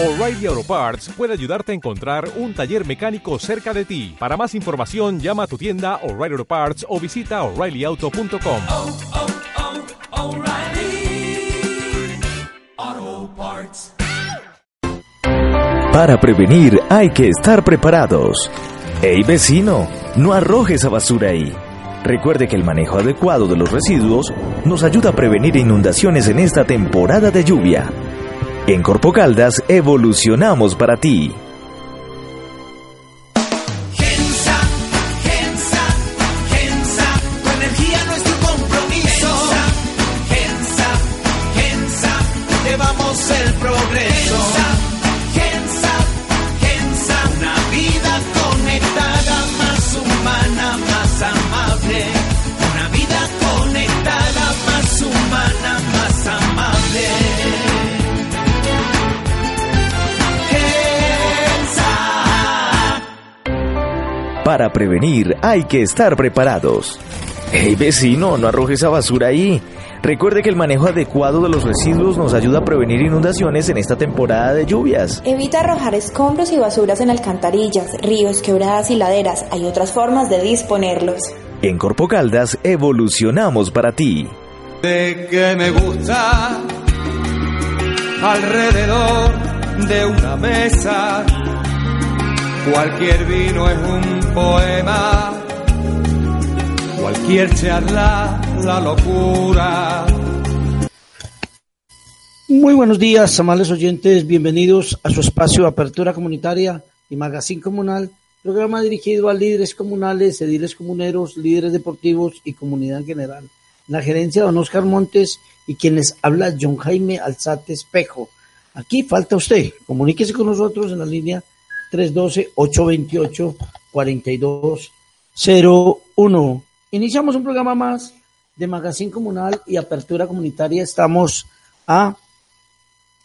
O'Reilly Auto Parts puede ayudarte a encontrar un taller mecánico cerca de ti. Para más información, llama a tu tienda O'Reilly Auto Parts o visita oreillyauto.com. oh, oh, Parts. Para prevenir hay que estar preparados. Hey vecino, no arrojes a basura ahí. Recuerde que el manejo adecuado de los residuos nos ayuda a prevenir inundaciones en esta temporada de lluvia. En Corpo Caldas evolucionamos para ti. Para prevenir hay que estar preparados. Hey vecino, no arrojes a basura ahí. Recuerde que el manejo adecuado de los residuos nos ayuda a prevenir inundaciones en esta temporada de lluvias. Evita arrojar escombros y basuras en alcantarillas, ríos, quebradas y laderas. Hay otras formas de disponerlos. En Corpo Caldas evolucionamos para ti. de que me gusta alrededor de una mesa. Cualquier vino es un poema, cualquier charla la locura. Muy buenos días, amables oyentes. Bienvenidos a su espacio Apertura Comunitaria y Magazine Comunal, programa dirigido a líderes comunales, ediles comuneros, líderes deportivos y comunidad en general. La gerencia de don Oscar Montes y quienes habla John Jaime Alzate Espejo. Aquí falta usted. Comuníquese con nosotros en la línea 312-828-4201. Iniciamos un programa más de Magazine Comunal y Apertura Comunitaria. Estamos a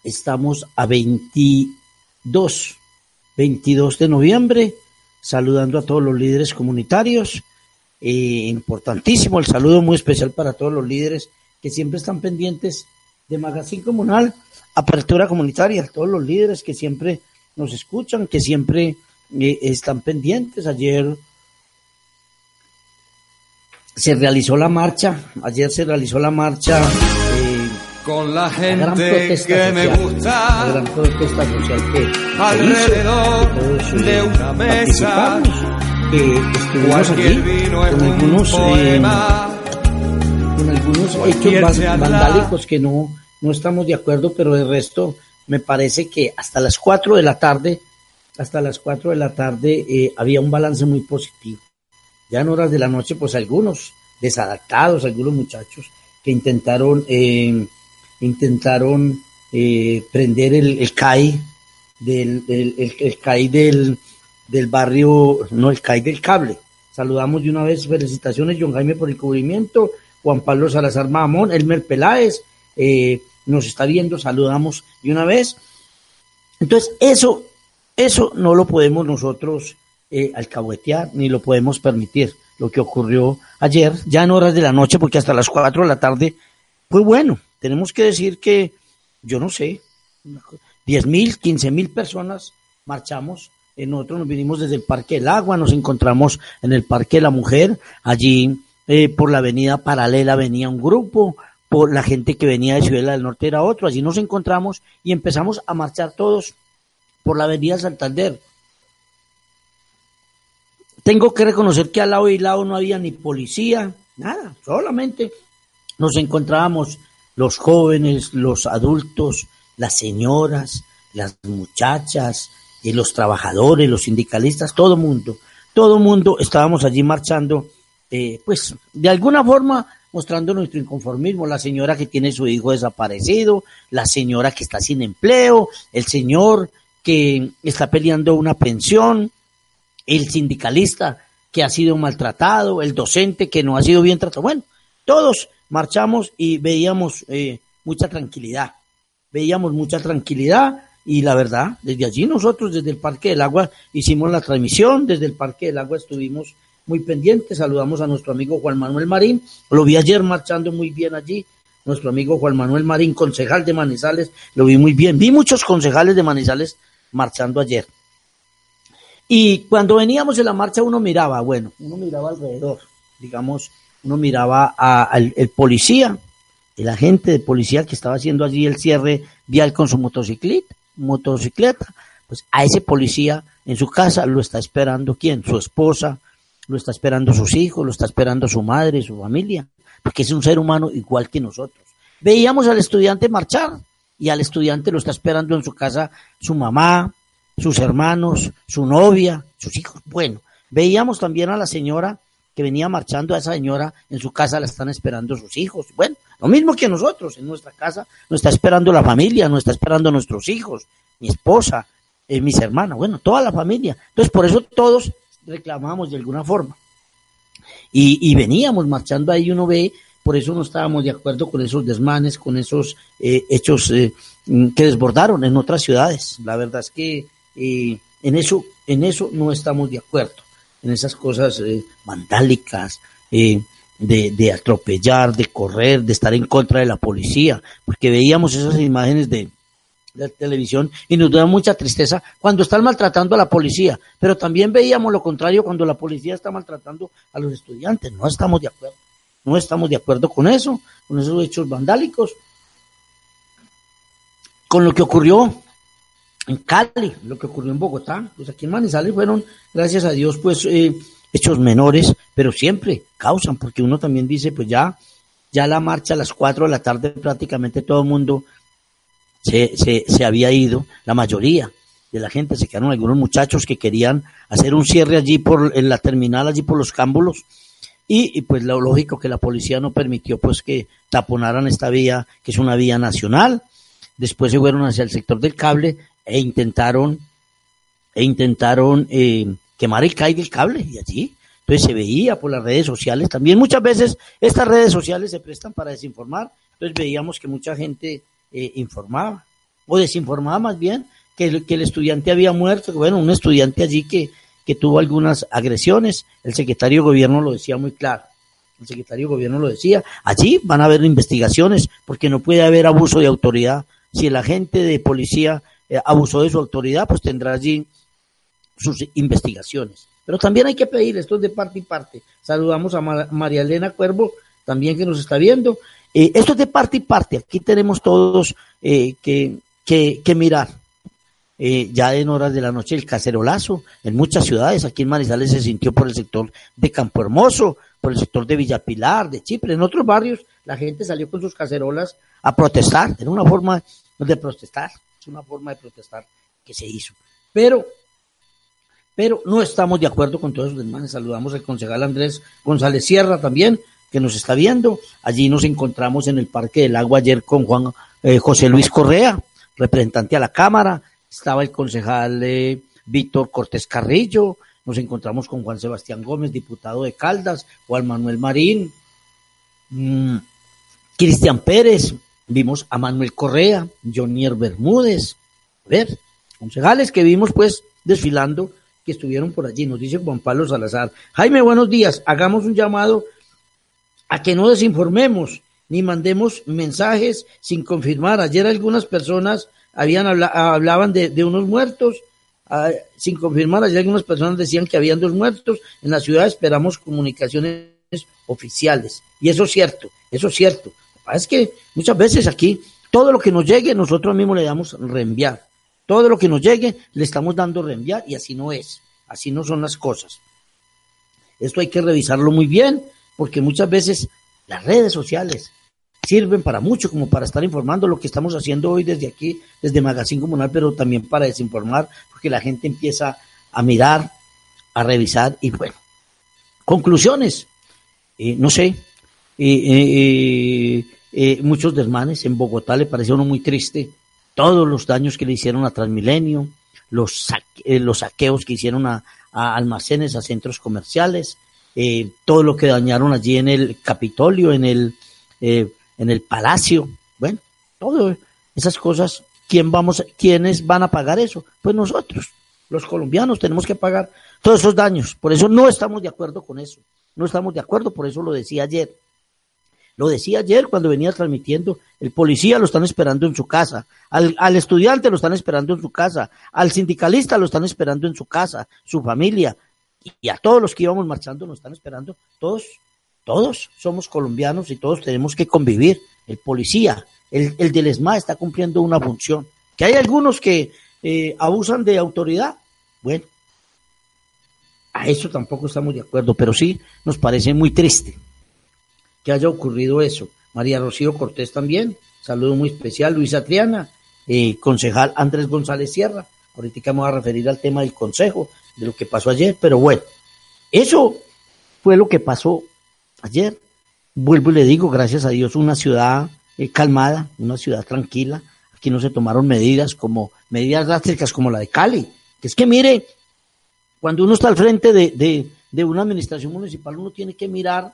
Estamos a 22, 22 de noviembre, saludando a todos los líderes comunitarios. Eh, importantísimo el saludo muy especial para todos los líderes que siempre están pendientes de Magazine Comunal, Apertura Comunitaria, todos los líderes que siempre nos escuchan, que siempre eh, están pendientes. Ayer se realizó la marcha, ayer se realizó la marcha. eh, Con la la gran gente que me social, la gran protesta social que alrededor hizo, que eh, de una mesa. que estuvimos vino es con un algunos, eh, con algunos hechos vandálicos que no, no estamos de acuerdo, pero el resto me parece que hasta las 4 de la tarde, hasta las 4 de la tarde eh, había un balance muy positivo. Ya en horas de la noche, pues algunos desadaptados, algunos muchachos que intentaron, eh, intentaron eh, prender el, el CAI del, del- el, el CAI del, del barrio, no, el CAI del cable. Saludamos de una vez, felicitaciones, John Jaime, por el cubrimiento, Juan Pablo Salazar Mamón, Elmer Peláez, eh, nos está viendo, saludamos de una vez. Entonces, eso, eso no lo podemos nosotros eh, alcahuetear, ni lo podemos permitir. Lo que ocurrió ayer, ya en horas de la noche, porque hasta las 4 de la tarde, fue bueno. Tenemos que decir que, yo no sé, 10 mil, 15 mil personas marchamos. Eh, nosotros nos vinimos desde el Parque del Agua, nos encontramos en el Parque de la Mujer. Allí, eh, por la avenida paralela, venía un grupo. La gente que venía de Ciudad del Norte era otro. Allí nos encontramos y empezamos a marchar todos por la avenida Santander. Tengo que reconocer que al lado y lado no había ni policía, nada, solamente nos encontrábamos los jóvenes, los adultos, las señoras, las muchachas, y los trabajadores, los sindicalistas, todo mundo, todo mundo estábamos allí marchando, eh, pues de alguna forma mostrando nuestro inconformismo, la señora que tiene su hijo desaparecido, la señora que está sin empleo, el señor que está peleando una pensión, el sindicalista que ha sido maltratado, el docente que no ha sido bien tratado. Bueno, todos marchamos y veíamos eh, mucha tranquilidad, veíamos mucha tranquilidad y la verdad, desde allí nosotros, desde el Parque del Agua, hicimos la transmisión, desde el Parque del Agua estuvimos muy pendientes, saludamos a nuestro amigo Juan Manuel Marín, lo vi ayer marchando muy bien allí, nuestro amigo Juan Manuel Marín, concejal de Manizales, lo vi muy bien. Vi muchos concejales de Manizales marchando ayer. Y cuando veníamos en la marcha uno miraba, bueno, uno miraba alrededor, digamos, uno miraba al el policía, el agente de policía que estaba haciendo allí el cierre vial con su motocicleta, motocicleta, pues a ese policía en su casa lo está esperando quién, su esposa, lo está esperando sus hijos, lo está esperando su madre, su familia, porque es un ser humano igual que nosotros. Veíamos al estudiante marchar y al estudiante lo está esperando en su casa su mamá, sus hermanos, su novia, sus hijos. Bueno, veíamos también a la señora que venía marchando, a esa señora en su casa la están esperando sus hijos. Bueno, lo mismo que nosotros, en nuestra casa nos está esperando la familia, nos está esperando nuestros hijos, mi esposa, eh, mis hermanas, bueno, toda la familia. Entonces, por eso todos reclamamos de alguna forma. Y, veníamos marchando ahí, uno ve, por eso no estábamos de acuerdo con esos desmanes, con esos eh, hechos eh, mm, que desbordaron en otras ciudades. La verdad es que en, eso, en eso no estamos de acuerdo, en esas cosas vandálicas, de, de atropellar, de correr, de estar en contra de la policía, porque veíamos esas imágenes de, de televisión y nos da mucha tristeza cuando están maltratando a la policía, pero también veíamos lo contrario cuando la policía está maltratando a los estudiantes. No estamos de acuerdo, no estamos de acuerdo con eso, con esos hechos vandálicos, con lo que ocurrió en Cali, lo que ocurrió en Bogotá, pues aquí en Manizales fueron, gracias a Dios, pues eh, hechos menores, pero siempre causan, porque uno también dice, pues ya, ya la marcha a las 4 de la tarde prácticamente todo el mundo se, se, se había ido, la mayoría de la gente, se quedaron algunos muchachos que querían hacer un cierre allí por, en la terminal, allí por los cámbulos, y, pues lo lógico que la policía no permitió pues que taponaran esta vía, que es una vía nacional, después se fueron hacia el sector del cable e intentaron, e intentaron eh, quemar el CAI del cable y allí. Entonces se veía por las redes sociales. También muchas veces estas redes sociales se prestan para desinformar. Entonces veíamos que mucha gente eh, informaba o desinformaba más bien que el, que el estudiante había muerto. Bueno, un estudiante allí que, que tuvo algunas agresiones. El secretario de gobierno lo decía muy claro. El secretario de gobierno lo decía. Allí van a haber investigaciones porque no puede haber abuso de autoridad. Si el agente de policía eh, abusó de su autoridad, pues tendrá allí sus investigaciones. Pero también hay que pedir, esto es de parte y parte. Saludamos a María Elena Cuervo, también que nos está viendo. Eh, esto es de parte y parte. Aquí tenemos todos eh, que, que, mirar. Eh, ya en horas de la noche el cacerolazo en muchas ciudades. Aquí en Manizales se sintió por el sector de Campo Hermoso, por el sector de Villapilar, de Chipre. En otros barrios la gente salió con sus cacerolas a protestar. Era una forma de protestar. Es una forma de protestar que se hizo. Pero pero no estamos de acuerdo con todos los demás. Saludamos al concejal Andrés González Sierra también, que nos está viendo. Allí nos encontramos en el Parque del Agua ayer con Juan eh, José Luis Correa, representante a la Cámara. Estaba el concejal eh, Víctor Cortés Carrillo. Nos encontramos con Juan Sebastián Gómez, diputado de Caldas, Juan Manuel Marín, mm, Cristian Pérez, vimos a Manuel Correa, Jonier Bermúdez. A ver, concejales que vimos pues desfilando que estuvieron por allí, nos dice Juan Pablo Salazar. Jaime, buenos días. Hagamos un llamado a que no desinformemos ni mandemos mensajes sin confirmar. Ayer algunas personas habían hablaban de, unos muertos, ah, sin confirmar. Ayer algunas personas decían que habían dos muertos. En la ciudad esperamos comunicaciones oficiales. Y eso es cierto, eso es cierto. Es que muchas veces aquí todo lo que nos llegue nosotros mismos le damos reenviar. Todo lo que nos llegue le estamos dando reenviar y así no es, así no son las cosas. Esto hay que revisarlo muy bien porque muchas veces las redes sociales sirven para mucho, como para estar informando lo que estamos haciendo hoy desde aquí, desde Magazine Comunal, pero también para desinformar, porque la gente empieza a mirar, a revisar y bueno, conclusiones, eh, no sé, eh, eh, muchos desmanes. En Bogotá le pareció uno muy triste todos los daños que le hicieron a Transmilenio, los, eh, los saqueos que hicieron a, almacenes, a centros comerciales, eh, todo lo que dañaron allí en el Capitolio, en el, eh, en el Palacio, bueno, todas esas cosas, ¿quién vamos, ¿quiénes van a pagar eso? Pues nosotros, los colombianos, tenemos que pagar todos esos daños. Por eso no estamos de acuerdo con eso. No estamos de acuerdo, por eso lo decía ayer. Lo decía ayer cuando venía transmitiendo, el policía lo están esperando en su casa, al, al, estudiante lo están esperando en su casa, al sindicalista lo están esperando en su casa, su familia, y a todos los que íbamos marchando nos están esperando, todos, todos somos colombianos y todos tenemos que convivir. El policía, el, el del ESMA está cumpliendo una función. Que hay algunos que eh, abusan de autoridad, bueno, a eso tampoco estamos de acuerdo, pero sí nos parece muy triste que haya ocurrido eso. María Rocío Cortés también, saludo muy especial, Luisa Triana, eh, concejal Andrés González Sierra, ahorita vamos a referir al tema del consejo, de lo que pasó ayer, pero bueno, eso fue lo que pasó ayer. Vuelvo y le digo, gracias a Dios, una ciudad eh, calmada, una ciudad tranquila. Aquí no se tomaron medidas como medidas drásticas como la de Cali. Que es que mire, cuando uno está al frente de, de, de una administración municipal, uno tiene que mirar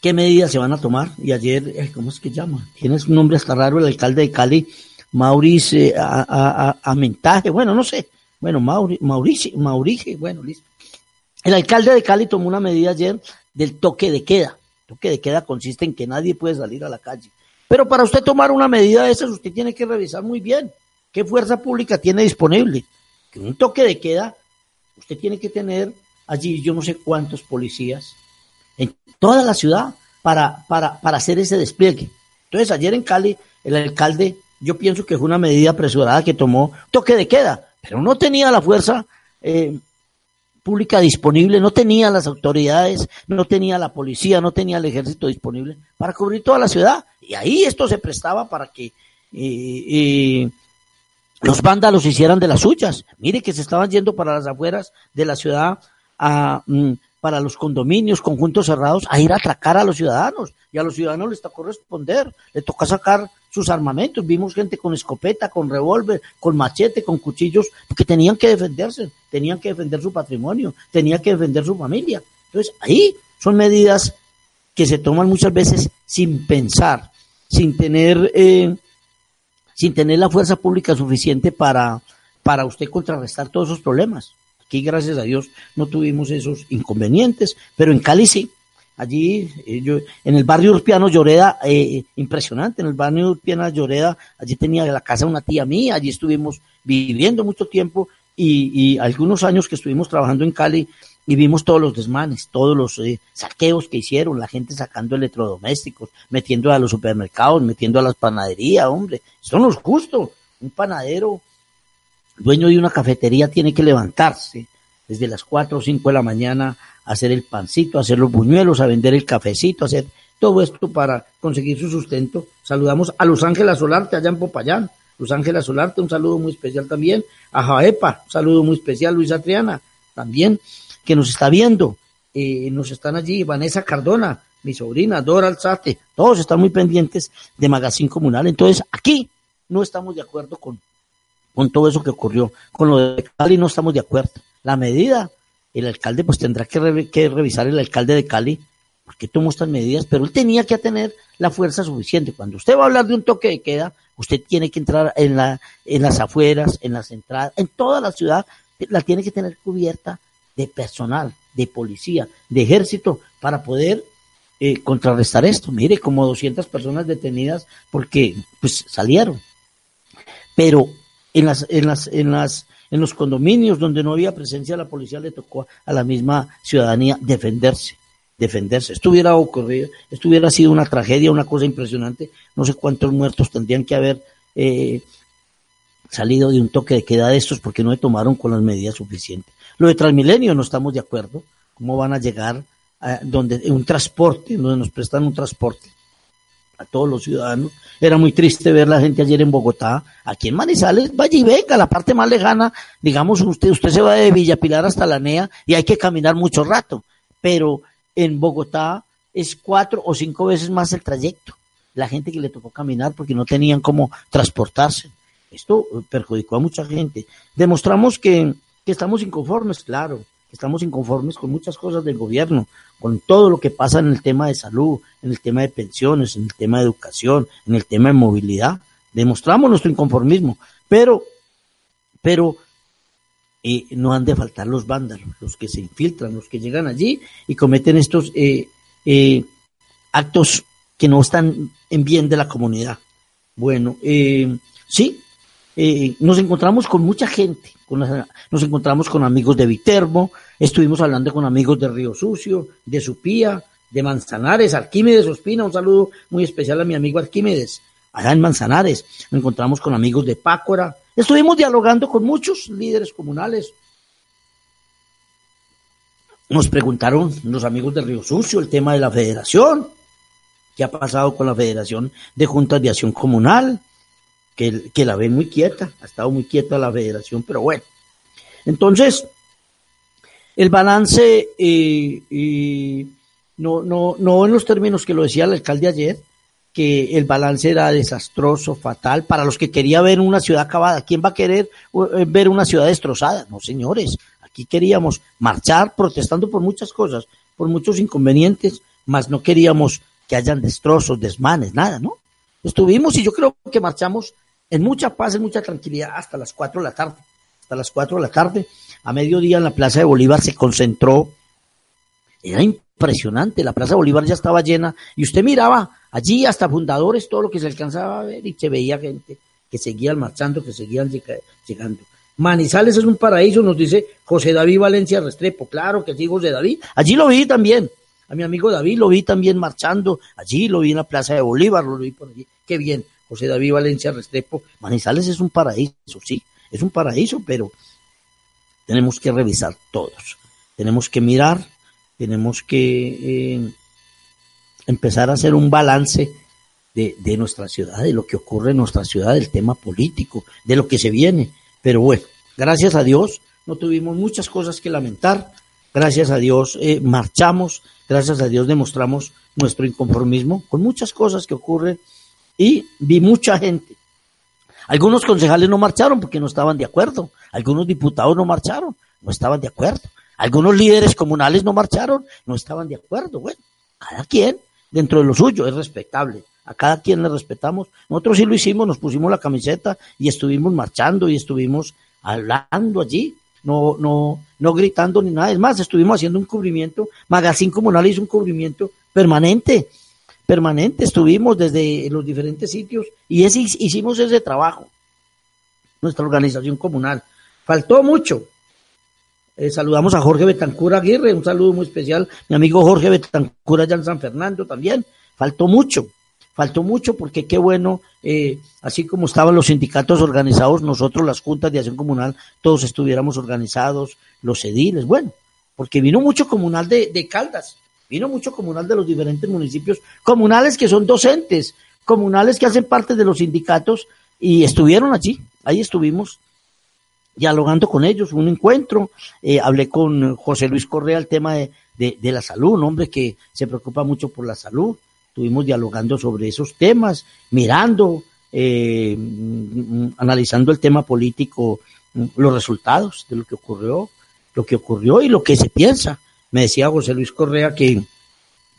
qué medidas se van a tomar. Y ayer, eh, ¿cómo es que llama? Tiene un nombre hasta raro el alcalde de Cali, Maurice a, a, bueno, no sé. Bueno, Mauri, Mauricio, Maurice, bueno, listo. El alcalde de Cali tomó una medida ayer del toque de queda. Toque de queda consiste en que nadie puede salir a la calle. Pero para usted tomar una medida de esas, usted tiene que revisar muy bien qué fuerza pública tiene disponible. Que un toque de queda, usted tiene que tener allí yo no sé cuántos policías en toda la ciudad para, para, para hacer ese despliegue. Entonces, ayer en Cali, el alcalde, yo pienso que fue una medida apresurada que tomó toque de queda, pero no tenía la fuerza eh, pública disponible, no tenía las autoridades, no tenía la policía, no tenía el ejército disponible para cubrir toda la ciudad. Y ahí esto se prestaba para que eh, eh, los vándalos hicieran de las suyas. Mire que se estaban yendo para las afueras de la ciudad a, mm, para los condominios, conjuntos cerrados, a ir a atracar a los ciudadanos. Y a los ciudadanos les tocó responder, les toca sacar sus armamentos. Vimos gente con escopeta, con revólver, con machete, con cuchillos, porque tenían que defenderse, tenían que defender su patrimonio, tenían que defender su familia. Entonces, ahí son medidas que se toman muchas veces sin pensar, sin tener, eh, sin tener la fuerza pública suficiente para, para usted contrarrestar todos esos problemas. Aquí, gracias a Dios, no tuvimos esos inconvenientes, pero en Cali sí. Allí, eh, yo, en el barrio Urpiano Lloreda, eh, impresionante, en el barrio Urpiano Lloreda, allí tenía la casa una tía mía, allí estuvimos viviendo mucho tiempo y, y algunos años que estuvimos trabajando en Cali y vimos todos los desmanes, todos los eh, saqueos que hicieron, la gente sacando electrodomésticos, metiendo a los supermercados, metiendo a las panaderías, hombre, esto no es justo. Un panadero, dueño de una cafetería, tiene que levantarse desde las 4 o 5 de la mañana a hacer el pancito, a hacer los buñuelos, a vender el cafecito, a hacer todo esto para conseguir su sustento. Saludamos a Los Ángeles Solarte allá en Popayán. Luz Ángela Solarte, un saludo muy especial también. A Jaepa, un saludo muy especial. Luisa Triana, también que nos está viendo, eh, nos están allí, Vanessa Cardona, mi sobrina, Dora Alzate, todos están muy pendientes de Magazine Comunal. Entonces, aquí no estamos de acuerdo con, con todo eso que ocurrió. Con lo de Cali no estamos de acuerdo. La medida, el alcalde pues tendrá que, re, que revisar el alcalde de Cali porque tomó estas medidas, pero él tenía que tener la fuerza suficiente. Cuando usted va a hablar de un toque de queda, usted tiene que entrar en, la, en las afueras, en las entradas, en toda la ciudad, la tiene que tener cubierta de personal, de policía, de ejército, para poder eh, contrarrestar esto. Mire, como 200 personas detenidas porque pues salieron. Pero en las, en las, en las, en los condominios donde no había presencia de la policía le tocó a la misma ciudadanía defenderse, defenderse. Esto hubiera ocurrido, esto hubiera sido una tragedia, una cosa impresionante. No sé cuántos muertos tendrían que haber eh, salido de un toque de queda de estos porque no se tomaron con las medidas suficientes. Lo de Transmilenio no estamos de acuerdo. ¿Cómo van a llegar a donde un transporte, donde nos prestan un transporte a todos los ciudadanos? Era muy triste ver la gente ayer en Bogotá, aquí en Manizales, vaya y venga, la parte más lejana, digamos, usted, usted se va de Villapilar hasta la NEA y hay que caminar mucho rato, pero en Bogotá es cuatro o cinco veces más el trayecto. La gente que le tocó caminar porque no tenían cómo transportarse. Esto perjudicó a mucha gente. Demostramos que que estamos inconformes, claro, estamos inconformes con muchas cosas del gobierno, con todo lo que pasa en el tema de salud, en el tema de pensiones, en el tema de educación, en el tema de movilidad. Demostramos nuestro inconformismo, pero, pero eh, no han de faltar los vándalos, los que se infiltran, los que llegan allí y cometen estos, eh, eh, actos que no están en bien de la comunidad. Bueno, eh, sí, eh, nos encontramos con mucha gente, nos encontramos con amigos de Viterbo, estuvimos hablando con amigos de Río Sucio, de Supía, de Manzanares, Arquímedes Ospina, un saludo muy especial a mi amigo Arquímedes, allá en Manzanares, nos encontramos con amigos de Pácora, estuvimos dialogando con muchos líderes comunales, nos preguntaron los amigos de Río Sucio el tema de la federación, qué ha pasado con la Federación de Juntas de Acción Comunal, que, la ven muy quieta, ha estado muy quieta la federación, pero bueno. Entonces, el balance, eh, eh, no, no, no en los términos que lo decía el alcalde ayer, que el balance era desastroso, fatal, para los que quería ver una ciudad acabada. ¿Quién va a querer eh, ver una ciudad destrozada? No, señores, aquí queríamos marchar protestando por muchas cosas, por muchos inconvenientes, mas no queríamos que hayan destrozos, desmanes, nada, ¿no? Estuvimos y yo creo que marchamos en mucha paz, en mucha tranquilidad hasta las 4 de la tarde. Hasta las 4 de la tarde, a mediodía en la Plaza de Bolívar se concentró. Era impresionante, la Plaza de Bolívar ya estaba llena y usted miraba allí hasta fundadores, todo lo que se alcanzaba a ver y se veía gente que seguían marchando, que seguían llegando. Manizales es un paraíso, nos dice José David Valencia Restrepo. Claro que sí, José David. Allí lo vi también. A mi amigo David lo vi también marchando allí, lo vi en la Plaza de Bolívar, lo vi por allí. Qué bien, José David Valencia Restrepo. Manizales es un paraíso, sí, es un paraíso, pero tenemos que revisar todos. Tenemos que mirar, tenemos que eh, empezar a hacer un balance de, de, nuestra ciudad, de lo que ocurre en nuestra ciudad, del tema político, de lo que se viene. Pero bueno, gracias a Dios no tuvimos muchas cosas que lamentar. Gracias a Dios eh, marchamos, gracias a Dios demostramos nuestro inconformismo con muchas cosas que ocurren y vi mucha gente. Algunos concejales no marcharon porque no estaban de acuerdo, algunos diputados no marcharon, no estaban de acuerdo, algunos líderes comunales no marcharon, no estaban de acuerdo. Bueno, cada quien dentro de lo suyo es respetable, a cada quien le respetamos. Nosotros sí lo hicimos, nos pusimos la camiseta y estuvimos marchando y estuvimos hablando allí no, no, no gritando ni nada. Es más, estuvimos haciendo un cubrimiento, Magazine Comunal hizo un cubrimiento permanente, permanente, estuvimos desde los diferentes sitios y ese, hicimos ese trabajo, nuestra organización comunal. Faltó mucho. Eh, saludamos a Jorge Betancura Aguirre, un saludo muy especial, mi amigo Jorge Betancura allá en San Fernando también. Faltó mucho faltó mucho porque qué bueno, eh, así como estaban los sindicatos organizados, nosotros las juntas de acción comunal, todos estuviéramos organizados, los ediles, bueno, porque vino mucho comunal de, de Caldas, vino mucho comunal de los diferentes municipios, comunales que son docentes, comunales que hacen parte de los sindicatos y estuvieron allí, ahí estuvimos dialogando con ellos, un encuentro, eh, hablé con José Luis Correa el tema de, de, de la salud, un hombre que se preocupa mucho por la salud, estuvimos dialogando sobre esos temas, mirando, eh, analizando el tema político, los resultados de lo que ocurrió, lo que ocurrió y lo que se piensa. Me decía José Luis Correa que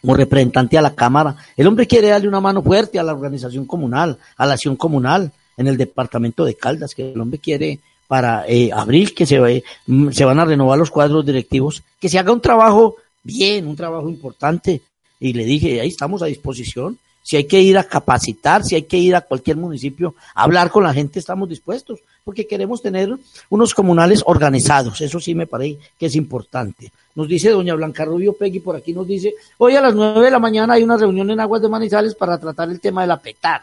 como representante a la Cámara, el hombre quiere darle una mano fuerte a la organización comunal, a la acción comunal en el departamento de Caldas, que el hombre quiere para eh, abril que se, se van a renovar los cuadros directivos, que se haga un trabajo bien, un trabajo importante, y le dije, ahí estamos a disposición. Si hay que ir a capacitar, si hay que ir a cualquier municipio a hablar con la gente, estamos dispuestos, porque queremos tener unos comunales organizados. Eso sí me parece que es importante. Nos dice doña Blanca Rubio Pegui por aquí, nos dice, hoy a las nueve de la mañana hay una reunión en Aguas de Manizales para tratar el tema de la petar.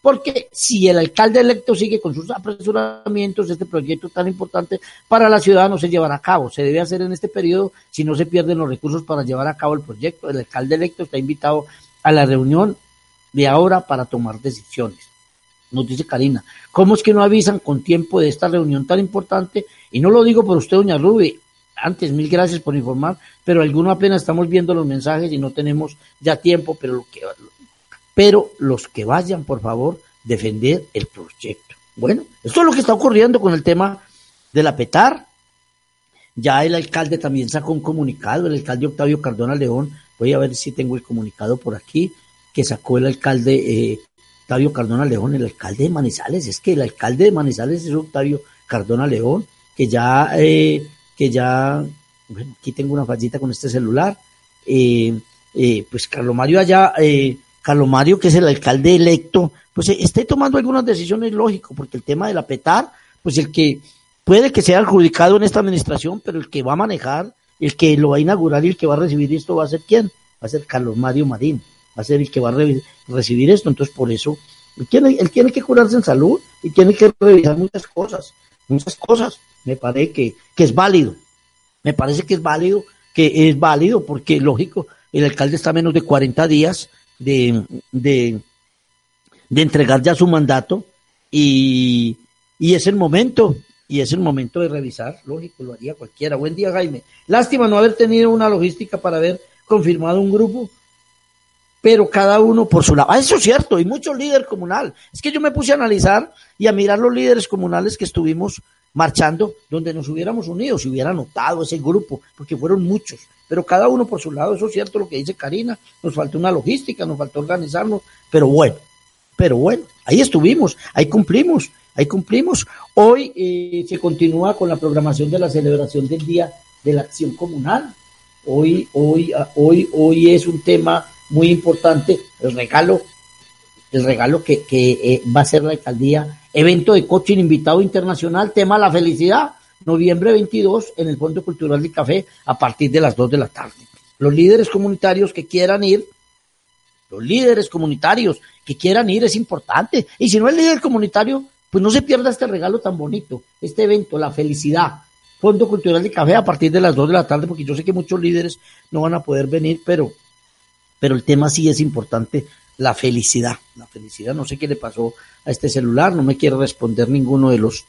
Porque si el alcalde electo sigue con sus apresuramientos, este proyecto tan importante para la ciudad no se llevará a cabo. Se debe hacer en este periodo si no se pierden los recursos para llevar a cabo el proyecto. El alcalde electo está invitado a la reunión de ahora para tomar decisiones. Nos dice Karina, ¿cómo es que no avisan con tiempo de esta reunión tan importante? Y no lo digo por usted, doña Rubi, antes, mil gracias por informar, pero algunos apenas estamos viendo los mensajes y no tenemos ya tiempo, pero lo que, pero los que vayan, por favor, defender el proyecto. Bueno, esto es lo que está ocurriendo con el tema de la PETAR. Ya el alcalde también sacó un comunicado, el alcalde Octavio Cardona León, voy a ver si tengo el comunicado por aquí, que sacó el alcalde eh, Octavio Cardona León, el alcalde de Manizales, es que el alcalde de Manizales es Octavio Cardona León, que ya, eh, que ya, aquí tengo una fallita con este celular, eh, eh, pues Carlos Mario allá, eh, Carlos Mario, que es el alcalde electo, pues eh, esté tomando algunas decisiones lógicas, porque el tema de la petar, pues el que puede que sea adjudicado en esta administración, pero el que va a manejar, el que lo va a inaugurar y el que va a recibir esto va a ser quién? Va a ser Carlos Mario Marín, va a ser el que va a re- recibir esto, entonces por eso él tiene, él tiene que curarse en salud y tiene que revisar muchas cosas, muchas cosas. Me parece que, que es válido, me parece que es válido, que es válido porque lógico, el alcalde está a menos de 40 días de, de, de entregar ya su mandato y, y es el momento, y es el momento de revisar, lógico, lo haría cualquiera. Buen día, Jaime. Lástima no haber tenido una logística para haber confirmado un grupo, pero cada uno por su lado. Ah, eso es cierto, y mucho líder comunal. Es que yo me puse a analizar y a mirar los líderes comunales que estuvimos marchando, donde nos hubiéramos unido, si hubiera notado ese grupo, porque fueron muchos, pero cada uno por su lado, eso es cierto lo que dice Karina, nos faltó una logística, nos faltó organizarnos, pero bueno, pero bueno, ahí estuvimos, ahí cumplimos, ahí cumplimos. Hoy eh, se continúa con la programación de la celebración del Día de la Acción Comunal. Hoy, hoy, ah, hoy, hoy es un tema muy importante, el regalo, el regalo que, que eh, va a ser la alcaldía, evento de coaching invitado internacional, tema la felicidad, noviembre 22 en el Fondo Cultural del Café a partir de las 2 de la tarde. Los líderes comunitarios que quieran ir, los líderes comunitarios que quieran ir es importante. Y si no es líder comunitario, pues no se pierda este regalo tan bonito, este evento, la felicidad. Fondo Cultural de Café a partir de las 2 de la tarde, porque yo sé que muchos líderes no van a poder venir, pero, pero el tema sí es importante, la felicidad. La felicidad, no sé qué le pasó a este celular, no me quiere responder ninguno de los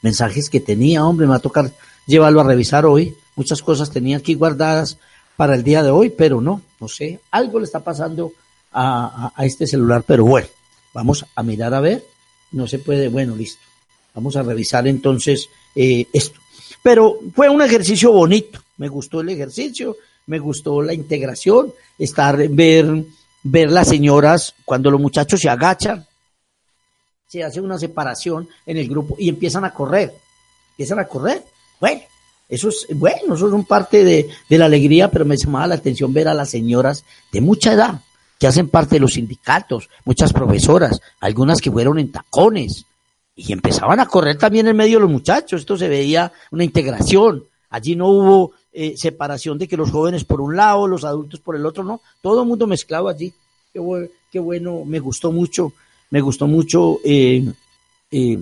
mensajes que tenía, hombre, me va a tocar llevarlo a revisar hoy. Muchas cosas tenía aquí guardadas para el día de hoy, pero no, no sé, algo le está pasando a, a, este celular, pero bueno, vamos a mirar a ver, no se puede, bueno, listo, vamos a revisar entonces eh, esto. Pero fue un ejercicio bonito, me gustó el ejercicio, me gustó la integración, estar, ver, ver las señoras cuando los muchachos se agachan, se hace una separación en el grupo y empiezan a correr, empiezan a correr. Bueno, eso es, bueno, eso es un parte de, de la alegría, pero me llamaba la atención ver a las señoras de mucha edad que hacen parte de los sindicatos, muchas profesoras, algunas que fueron en tacones y empezaban a correr también en medio de los muchachos. Esto se veía una integración. Allí no hubo eh, separación de que los jóvenes por un lado, los adultos por el otro, no. Todo el mundo mezclado allí. Qué, bu qué bueno, me gustó mucho, me gustó mucho eh, eh,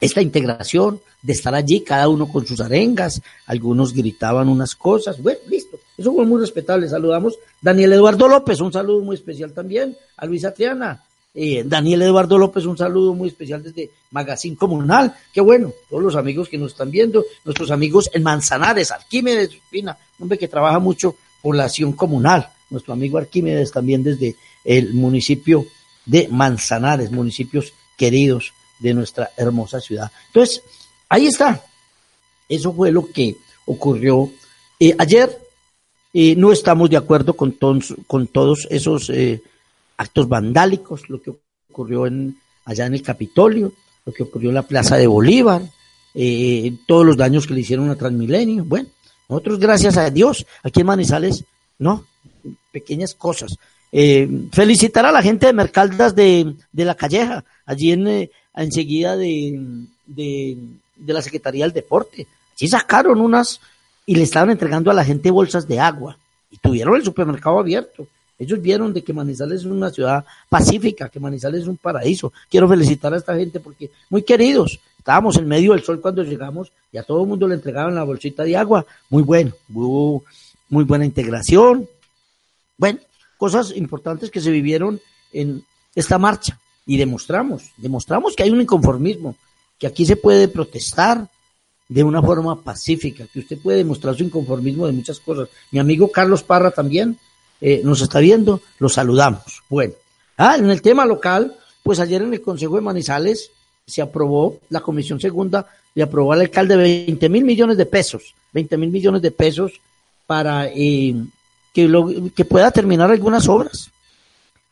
esta integración de estar allí, cada uno con sus arengas, algunos gritaban unas cosas, bueno, listo, eso fue muy respetable, saludamos Daniel Eduardo López, un saludo muy especial también, a Luisa Triana, eh, Daniel Eduardo López, un saludo muy especial desde Magazine Comunal, qué bueno, todos los amigos que nos están viendo, nuestros amigos en Manzanares, Arquímedes Espina, hombre que trabaja mucho por la acción comunal, nuestro amigo Arquímedes también desde el municipio de Manzanares, municipios queridos de nuestra hermosa ciudad. Entonces, ahí está. Eso fue lo que ocurrió eh, ayer. Eh, no estamos de acuerdo con, con todos esos eh, actos vandálicos, lo que ocurrió en, allá en el Capitolio, lo que ocurrió en la Plaza de Bolívar, eh, todos los daños que le hicieron a Transmilenio. Bueno, nosotros, gracias a Dios, aquí en Manizales, no, pequeñas cosas. Eh, felicitar a la gente de Mercaldas de, de la Calleja, allí en, eh, enseguida de, de, de, la Secretaría del Deporte. Allí sacaron unas y le estaban entregando a la gente bolsas de agua y tuvieron el supermercado abierto. Ellos vieron de que Manizales es una ciudad pacífica, que Manizales es un paraíso. Quiero felicitar a esta gente porque muy queridos. Estábamos en medio del sol cuando llegamos y a todo el mundo le entregaban la bolsita de agua. Muy bueno, muy buena integración. Bueno, cosas importantes que se vivieron en esta marcha y demostramos, demostramos que hay un inconformismo, que aquí se puede protestar de una forma pacífica, que usted puede demostrar su inconformismo de muchas cosas. Mi amigo Carlos Parra también eh, nos está viendo, lo saludamos. Bueno, ah, en el tema local, pues ayer en el Consejo de Manizales se aprobó, la Comisión Segunda le aprobó al alcalde 20 mil millones de pesos, 20 mil millones de pesos para eh, que, lo, que pueda terminar algunas obras.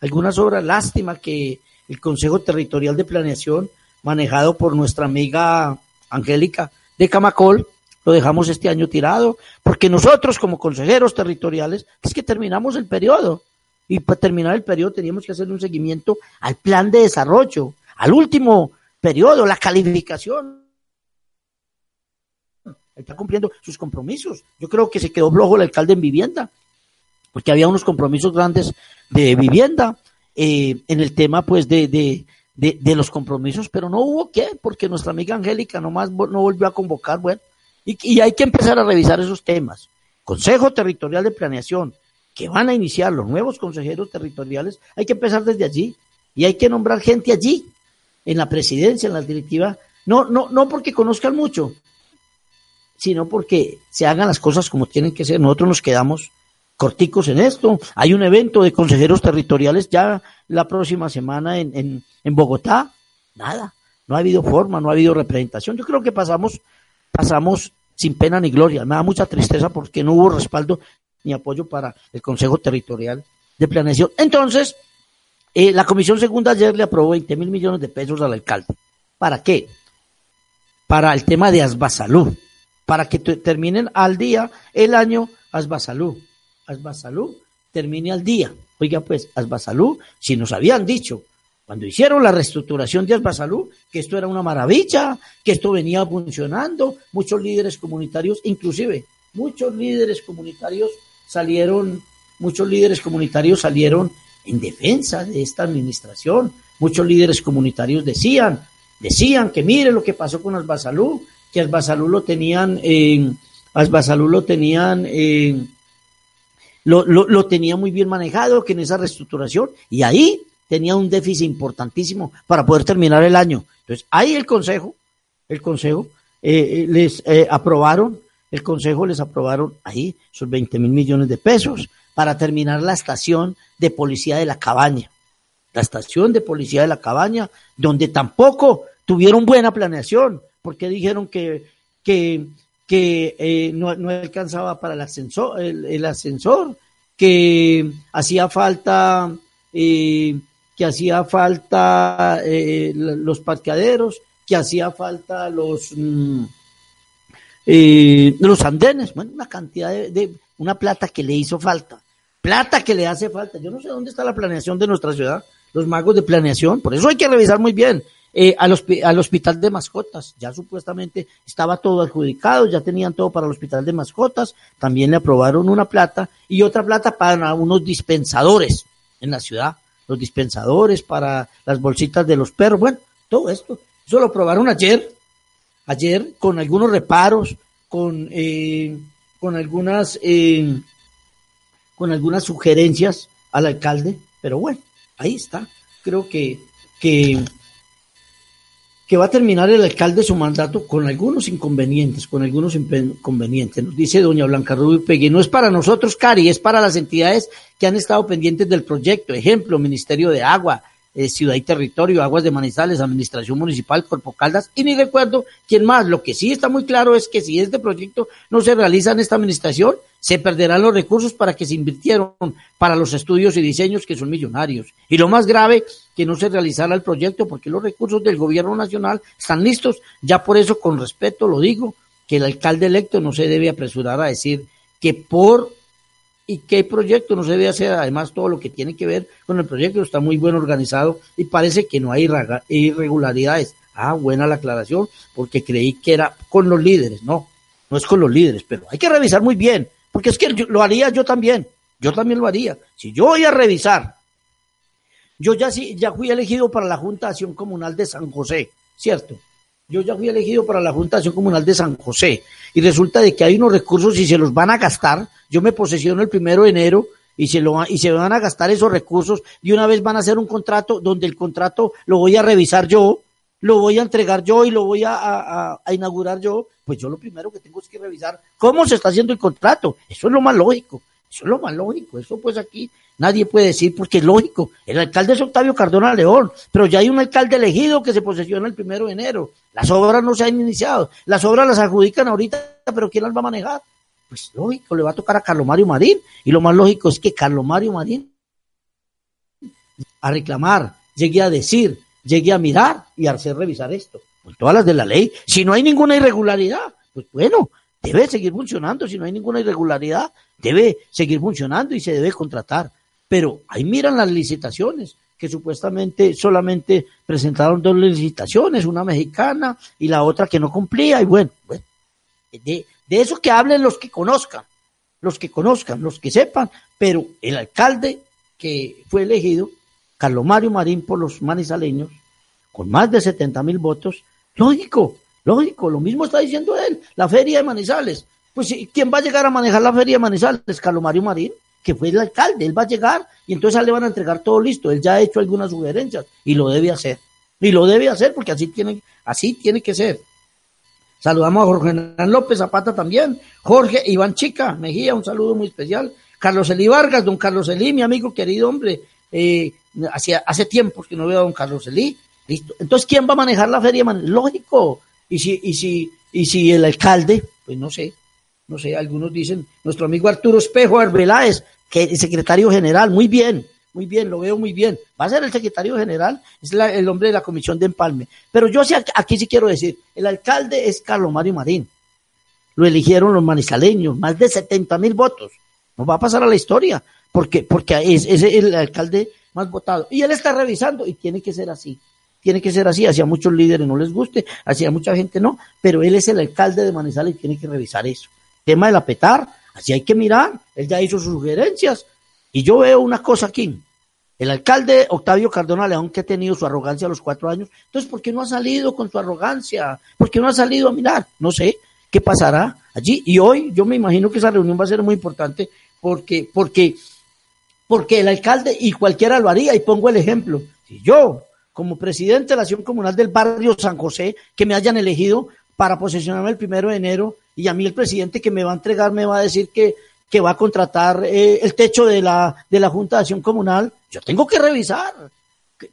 Algunas obras, lástima que el Consejo Territorial de Planeación, manejado por nuestra amiga Angélica de Camacol, lo dejamos este año tirado, porque nosotros como consejeros territoriales es que terminamos el periodo y para terminar el periodo teníamos que hacer un seguimiento al plan de desarrollo, al último periodo, la calificación. Está cumpliendo sus compromisos. Yo creo que se quedó flojo el alcalde en vivienda, porque había unos compromisos grandes de vivienda eh, en el tema pues de, de, de, los compromisos, pero no hubo qué, porque nuestra amiga Angélica nomás no volvió a convocar, bueno, y, y hay que empezar a revisar esos temas. Consejo Territorial de Planeación, que van a iniciar los nuevos consejeros territoriales, hay que empezar desde allí y hay que nombrar gente allí, en la presidencia, en la directiva, no, no, no porque conozcan mucho, sino porque se hagan las cosas como tienen que ser. Nosotros nos quedamos corticos en esto. Hay un evento de consejeros territoriales ya la próxima semana en, en, en Bogotá. Nada, no ha habido forma, no ha habido representación. Yo creo que pasamos, pasamos sin pena ni gloria. Me da mucha tristeza porque no hubo respaldo ni apoyo para el Consejo Territorial de Planeación. Entonces, eh, la Comisión Segunda ayer le aprobó 20 mil millones de pesos al alcalde. ¿Para qué? Para el tema de Asbasalú, para que terminen al día el año Asbasalú. Asbasalú termine al día. Oiga, pues, Asbasalú, si nos habían dicho cuando hicieron la reestructuración de Asbasalú, que esto era una maravilla, que esto venía funcionando, muchos líderes comunitarios, inclusive muchos líderes comunitarios salieron, muchos líderes comunitarios salieron en defensa de esta administración. Muchos líderes comunitarios decían, decían que mire lo que pasó con Asbasalú, que Asbasalú lo tenían, en Asbasalú lo tenían, lo, lo, lo tenía muy bien manejado, que en esa reestructuración, y ahí tenía un déficit importantísimo para poder terminar el año. Entonces, ahí el Consejo, el Consejo, eh, eh, les eh, aprobaron, el Consejo les aprobaron ahí sus 20 mil millones de pesos para terminar la estación de policía de la cabaña. La estación de policía de la cabaña, donde tampoco tuvieron buena planeación, porque dijeron que, que, no, no, alcanzaba para el ascensor, el, ascensor que hacía falta, eh, que hacía falta eh, los parqueaderos, que hacía falta los, mm, los andenes, bueno, una cantidad de, una plata que le hizo falta, plata que le hace falta. Yo no sé dónde está la planeación de nuestra ciudad, los magos de planeación, por eso hay que revisar muy bien. Eh, al, al, hospital de mascotas, ya supuestamente estaba todo adjudicado, ya tenían todo para el hospital de mascotas, también le aprobaron una plata y otra plata para unos dispensadores en la ciudad, los dispensadores para las bolsitas de los perros, bueno, todo esto, eso lo aprobaron ayer, ayer con algunos reparos, con eh, con algunas, eh, con algunas sugerencias al alcalde, pero bueno, ahí está. Creo que, que, que va a terminar el alcalde su mandato con algunos inconvenientes, con algunos inconvenientes. Nos dice doña Blanca Rubio Pegui, no es para nosotros, Cari, es para las entidades que han estado pendientes del proyecto. Ejemplo, Ministerio de Agua, eh, Ciudad y Territorio, Aguas de Manizales, Administración Municipal, Corpo Caldas, y ni recuerdo quién más. Lo que sí está muy claro es que si este proyecto no se realiza en esta administración, se perderán los recursos para que se invirtieron para los estudios y diseños que son millonarios. Y lo más grave, que no se realizará el proyecto porque los recursos del gobierno nacional están listos. Ya por eso, con respeto, lo digo, que el alcalde electo no se debe apresurar a decir que por y qué proyecto no se debe hacer, además todo lo que tiene que ver con el proyecto está muy bien organizado y parece que no hay irregularidades. Ah, buena la aclaración, porque creí que era con los líderes, no, no es con los líderes, pero hay que revisar muy bien, porque es que lo haría yo también, yo también lo haría. Si yo voy a revisar, yo ya, sí, ya fui elegido para la Junta de Acción Comunal de San José, ¿cierto? Yo ya fui elegido para la Junta de Comunal de San José y resulta de que hay unos recursos y se los van a gastar. Yo me posesiono el primero de enero y se, lo, y se van a gastar esos recursos y una vez van a hacer un contrato donde el contrato lo voy a revisar yo, lo voy a entregar yo y lo voy a, a inaugurar yo. Pues yo lo primero que tengo es que revisar cómo se está haciendo el contrato. Eso es lo más lógico. Eso es lo más lógico. Eso pues aquí nadie puede decir porque es lógico. El alcalde es Octavio Cardona León, pero ya hay un alcalde elegido que se posesiona el primero de enero. Las obras no se han iniciado. Las obras las adjudican ahorita, pero ¿quién las va a manejar? Pues lógico, le va a tocar a Carlos Mario Marín. Y lo más lógico es que Carlos Mario Marín a reclamar, llegue a decir, llegue a mirar y a hacer revisar esto. Con todas las de la ley. Si no hay ninguna irregularidad, pues bueno, debe seguir funcionando, si no hay ninguna irregularidad, debe seguir funcionando y se debe contratar. Pero ahí miran las licitaciones, que supuestamente solamente presentaron dos licitaciones, una mexicana y la otra que no cumplía, y bueno, bueno de, de eso que hablen los que conozcan, los que conozcan, los que sepan, pero el alcalde que fue elegido, Carlos Mario Marín por los manizaleños, con más de 70 mil votos, lógico, lógico, lo mismo está diciendo él, la feria de Manizales. Pues ¿quién va a llegar a manejar la feria de Manizales? Carlos Mario Marín, que fue el alcalde, él va a llegar y entonces a le van a entregar todo listo, él ya ha hecho algunas sugerencias y lo debe hacer. Y lo debe hacer porque así tiene, así tiene que ser. Saludamos a Jorge Hernán López Zapata también, Jorge Iván Chica Mejía, un saludo muy especial. Carlos Elí Vargas, don Carlos Elí, mi amigo querido hombre, eh, hace, hace tiempo que no veo a don Carlos Elí. Listo. Entonces, ¿quién va a manejar la feria? Lógico. Y si, y si, y si el alcalde, pues no sé, no sé, algunos dicen, nuestro amigo Arturo Espejo Arbeláez, que es secretario general, muy bien, muy bien, lo veo muy bien. Va a ser el secretario general, es el hombre de la comisión de empalme. Pero yo sí, aquí sí quiero decir, el alcalde es Carlos Mario Marín. Lo eligieron los manizaleños, más de 70 mil votos. No va a pasar a la historia, porque, porque es, es el alcalde más votado. Y él está revisando y tiene que ser así. Tiene que ser así, hacia muchos líderes no les guste, hacia mucha gente no, pero él es el alcalde de Manizales y tiene que revisar eso. Tema de la petar, así hay que mirar, él ya hizo sus sugerencias, y yo veo una cosa aquí. El alcalde Octavio Cardona León, que ha tenido su arrogancia a los cuatro años, entonces, ¿por qué no ha salido con su arrogancia? ¿Por qué no ha salido a mirar? No sé qué pasará allí. Y hoy yo me imagino que esa reunión va a ser muy importante porque, porque, porque el alcalde y cualquiera lo haría. Y pongo el ejemplo. Yo, como presidente de la acción comunal del barrio San José, que me hayan elegido para posesionarme el primero de enero, y a mí el presidente que me va a entregar me va a decir que que va a contratar eh, el techo de la, de la Junta de Acción Comunal, yo tengo que revisar.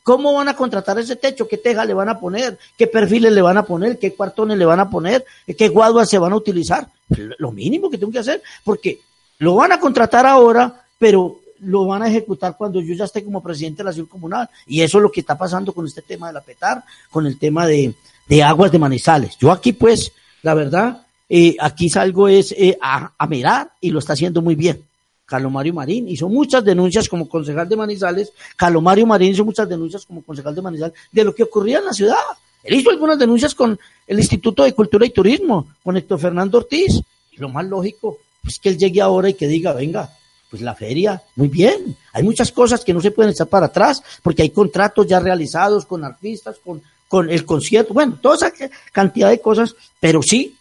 ¿Cómo van a contratar ese techo? ¿Qué teja le van a poner? ¿Qué perfiles le van a poner? ¿Qué cuartones le van a poner? ¿Qué guaduas se van a utilizar? Lo mínimo que tengo que hacer, porque lo van a contratar ahora, pero lo van a ejecutar cuando yo ya esté como presidente de la acción comunal. Y eso es lo que está pasando con este tema de la PETAR, con el tema de, de aguas de manizales. Yo aquí, pues, la verdad, eh, aquí salgo es eh, a, mirar y lo está haciendo muy bien. Carlos Mario Marín hizo muchas denuncias como concejal de Manizales. Carlos Mario Marín hizo muchas denuncias como concejal de Manizales de lo que ocurría en la ciudad. Él hizo algunas denuncias con el Instituto de Cultura y Turismo, con Héctor Fernando Ortiz. Y lo más lógico es que él llegue ahora y que diga, venga, pues la feria, muy bien. Hay muchas cosas que no se pueden echar para atrás porque hay contratos ya realizados con artistas, con, con el concierto, bueno, toda esa cantidad de cosas, pero sí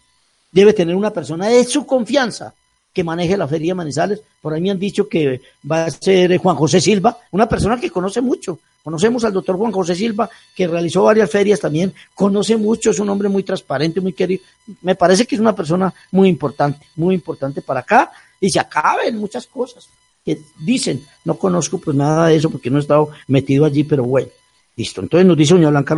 debe tener una persona de su confianza que maneje la Feria Manizales. Por ahí me han dicho que va a ser Juan José Silva, una persona que conoce mucho. Conocemos al doctor Juan José Silva, que realizó varias ferias también, conoce mucho, es un hombre muy transparente, muy querido. Me parece que es una persona muy importante, muy importante para acá y se acaben muchas cosas que dicen. No conozco pues nada de eso porque no he estado metido allí, pero bueno, listo. Entonces nos dice doña Blanca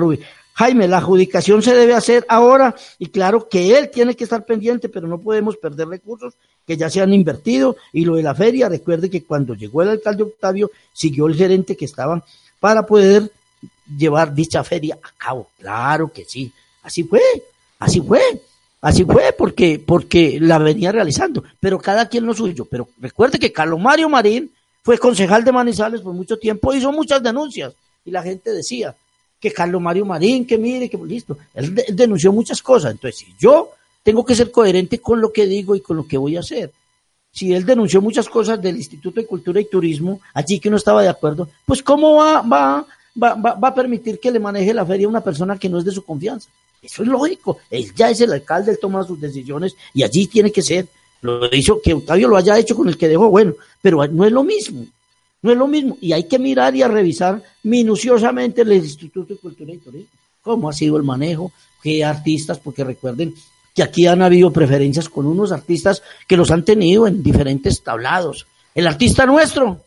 Jaime, la adjudicación se debe hacer ahora y claro que él tiene que estar pendiente, pero no podemos perder recursos que ya se han invertido. Y lo de la feria, recuerde que cuando llegó el alcalde Octavio, siguió el gerente que estaba para poder llevar dicha feria a cabo. Claro que sí, así fue, así fue. Así fue porque, porque la venía realizando, pero cada quien lo suyo. Pero recuerde que Carlos Mario Marín fue concejal de Manizales por mucho tiempo, hizo muchas denuncias y la gente decía, que Carlos Mario Marín, que mire, que listo. Él, denunció muchas cosas. Entonces, si yo tengo que ser coherente con lo que digo y con lo que voy a hacer. Si él denunció muchas cosas del Instituto de Cultura y Turismo, allí que no estaba de acuerdo, pues ¿cómo va, va, va, va, a permitir que le maneje la feria a una persona que no es de su confianza? Eso es lógico. Él ya es el alcalde, él toma sus decisiones y allí tiene que ser. Lo hizo que Octavio lo haya hecho con el que dejó, bueno, pero no es lo mismo. No es lo mismo. Y hay que mirar y a revisar minuciosamente el Instituto de Cultura y Turismo. Cómo ha sido el manejo, qué artistas, porque recuerden que aquí han habido preferencias con unos artistas que los han tenido en diferentes tablados. El artista nuestro,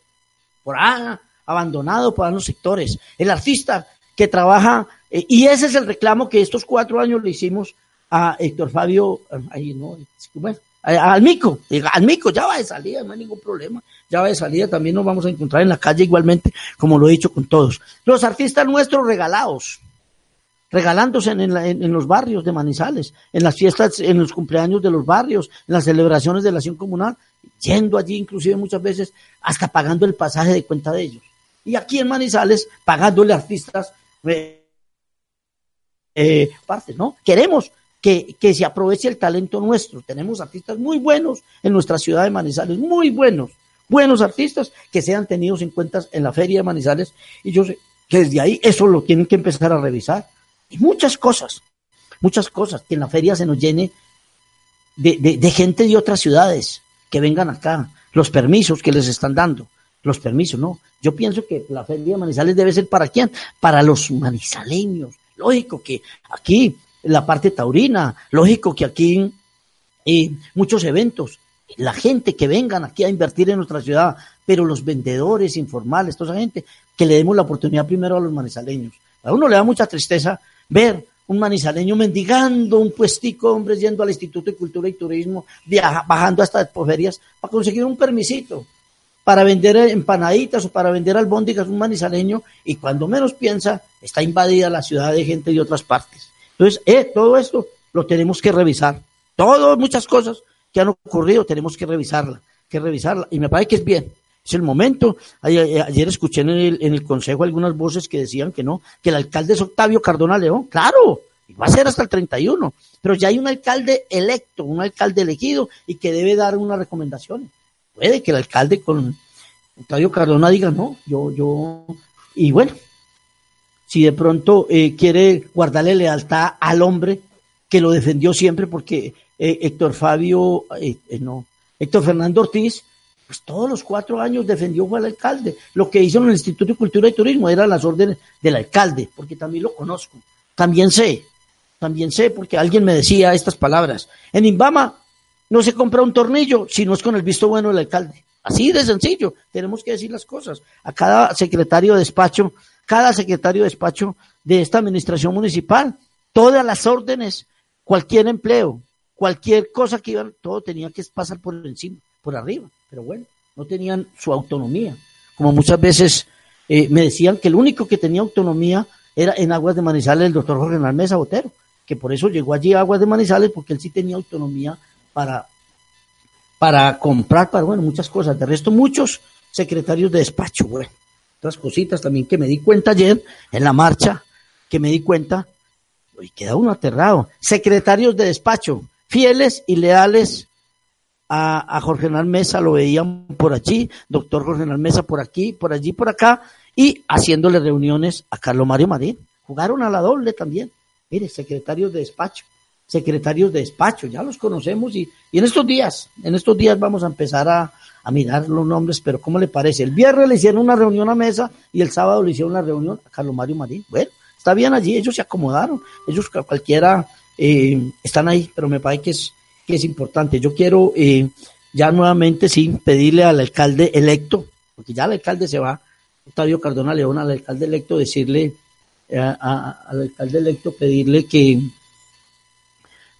por ahí, abandonado por los sectores. El artista que trabaja, eh, y ese es el reclamo que estos cuatro años le hicimos a Héctor Fabio, ahí no, bueno, al mico, al mico, ya va de salida, no hay ningún problema, ya va de salida, también nos vamos a encontrar en la calle igualmente, como lo he dicho con todos. Los artistas nuestros regalados, regalándose en, la- en- los barrios de Manizales, en las fiestas, en los cumpleaños de los barrios, en las celebraciones de la acción comunal, yendo allí inclusive muchas veces hasta pagando el pasaje de cuenta de ellos. Y aquí en Manizales, pagándole artistas eh, eh, partes, ¿no? Queremos que, se aproveche el talento nuestro. Tenemos artistas muy buenos en nuestra ciudad de Manizales, muy buenos, buenos artistas que sean tenidos en cuenta en la feria de Manizales. Y yo sé que desde ahí eso lo tienen que empezar a revisar. Y muchas cosas, muchas cosas, que en la feria se nos llene de, de- de gente de otras ciudades que vengan acá, los permisos que les están dando, los permisos, ¿no? Yo pienso que la feria de Manizales debe ser para quién? Para los manizaleños. Lógico que aquí, la parte taurina, lógico que aquí eh, muchos eventos, la gente que vengan aquí a invertir en nuestra ciudad, pero los vendedores informales, toda esa gente, que le demos la oportunidad primero a los manizaleños. A uno le da mucha tristeza ver un manizaleño mendigando un puestico, hombres yendo al Instituto de Cultura y Turismo, viaja- bajando hasta expoferias para conseguir un permisito para vender empanaditas o para vender albóndigas un manizaleño y cuando menos piensa está invadida la ciudad de gente de otras partes. Entonces, eh, todo esto lo tenemos que revisar. Todo, muchas cosas que han ocurrido tenemos que revisarla, que revisarla. Y me parece que es bien. Es el momento. Ayer, ayer escuché en el, en el consejo algunas voces que decían que no, que el alcalde es Octavio Cardona León. Claro, va a ser hasta el 31. Pero ya hay un alcalde electo, un alcalde elegido y que debe dar unas recomendaciones. Puede que el alcalde con Octavio Cardona diga, no, yo, yo, y bueno, si de pronto eh, quiere guardarle lealtad al hombre que lo defendió siempre, porque eh, Héctor Fabio, eh, no, Héctor Fernando Ortiz, pues todos los cuatro años defendió al alcalde. Lo que hizo en el Instituto de Cultura y Turismo eran las órdenes del alcalde, porque también lo conozco, también sé, también sé, porque alguien me decía estas palabras. En Imbama no se compra un tornillo si no es con el visto bueno del alcalde. Así de sencillo, tenemos que decir las cosas. A cada secretario de despacho, cada secretario de despacho de esta administración municipal, todas las órdenes, cualquier empleo, cualquier cosa que iban, todo tenía que pasar por encima, por arriba. Pero bueno, no tenían su autonomía. Como muchas veces eh, me decían que el único que tenía autonomía era en Aguas de Manizales el doctor Jorge Mesa Botero, que por eso llegó allí a Aguas de Manizales, porque él sí tenía autonomía para, para comprar, para, bueno, muchas cosas. De resto, muchos secretarios de despacho, bueno, otras cositas también que me di cuenta ayer en la marcha, que me di cuenta, y queda uno aterrado. Secretarios de despacho, fieles y leales a, a Jorge Hernán Mesa, lo veían por allí, doctor Jorge Hernán Mesa por aquí, por allí, por acá, y haciéndole reuniones a Carlos Mario Marín. Jugaron a la doble también. Mire, secretarios de despacho, secretarios de despacho, ya los conocemos y, y en estos días, en estos días vamos a empezar a, a mirar los nombres, pero ¿cómo le parece? El viernes le hicieron una reunión a mesa y el sábado le hicieron una reunión a Carlos Mario Marín. Bueno, está bien allí, ellos se acomodaron, ellos cualquiera eh, están ahí, pero me parece que es, que es importante. Yo quiero eh, ya nuevamente, sí, pedirle al alcalde electo, porque ya el alcalde se va, Octavio Cardona León, al alcalde electo, decirle, eh, al alcalde electo, pedirle que,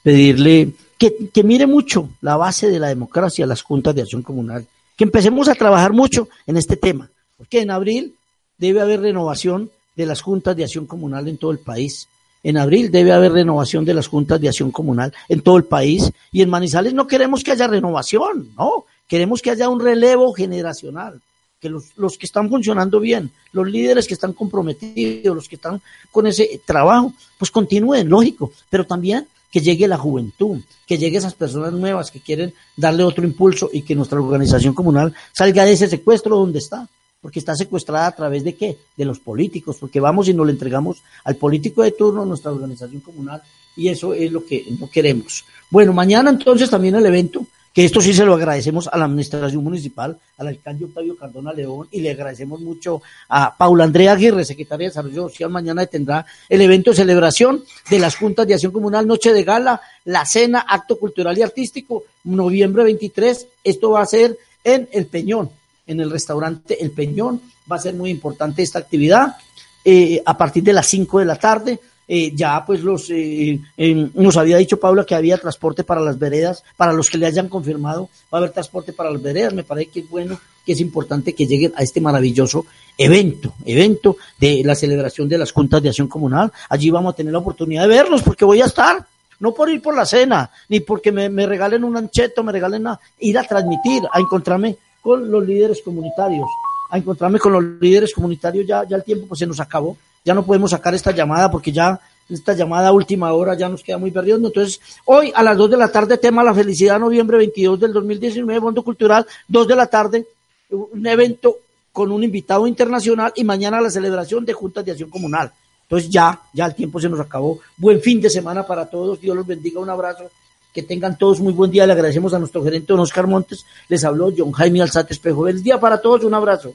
pedirle que, que mire mucho la base de la democracia, las juntas de acción comunal, que empecemos a trabajar mucho en este tema, porque en abril debe haber renovación de las juntas de acción comunal en todo el país. En abril debe haber renovación de las juntas de acción comunal en todo el país. Y en Manizales no queremos que haya renovación, no. Queremos que haya un relevo generacional. Que los, los que están funcionando bien, los líderes que están comprometidos, los que están con ese trabajo, pues continúen, lógico. Pero también que llegue la juventud, que llegue esas personas nuevas que quieren darle otro impulso y que nuestra organización comunal salga de ese secuestro donde está porque está secuestrada a través de qué? De los políticos, porque vamos y nos le entregamos al político de turno, nuestra organización comunal, y eso es lo que no queremos. Bueno, mañana entonces también el evento, que esto sí se lo agradecemos a la administración municipal, al alcalde Octavio Cardona León, y le agradecemos mucho a Paula Andrea Aguirre, secretaria de Desarrollo Social, mañana tendrá el evento de celebración de las juntas de acción comunal, noche de gala, la cena, acto cultural y artístico, noviembre 23, esto va a ser en El Peñón, en el restaurante El Peñón. Va a ser muy importante esta actividad. Eh, a partir de las 5 de la tarde, eh, ya pues los eh, eh, nos había dicho Paula que había transporte para las veredas, para los que le hayan confirmado, va a haber transporte para las veredas, me parece que es bueno, que es importante que lleguen a este maravilloso evento, evento de la celebración de las juntas de acción comunal. Allí vamos a tener la oportunidad de verlos porque voy a estar, no por ir por la cena, ni porque me, me regalen un ancheto, me regalen nada, ir a transmitir, a encontrarme con los líderes comunitarios, a encontrarme con los líderes comunitarios, ya, ya el tiempo pues se nos acabó, ya no podemos sacar esta llamada porque ya esta llamada a última hora ya nos queda muy perdido. Entonces, hoy a las 2 de la tarde, tema La Felicidad, noviembre 22 del 2019, Fondo Cultural, 2 de la tarde, un evento con un invitado internacional y mañana la celebración de Juntas de Acción Comunal. Entonces ya, ya el tiempo se nos acabó. Buen fin de semana para todos. Dios los bendiga. Un abrazo. Que tengan todos muy buen día. Le agradecemos a nuestro gerente don Oscar Montes. Les habló John Jaime Alzate Espejo. El día para todos. Un abrazo.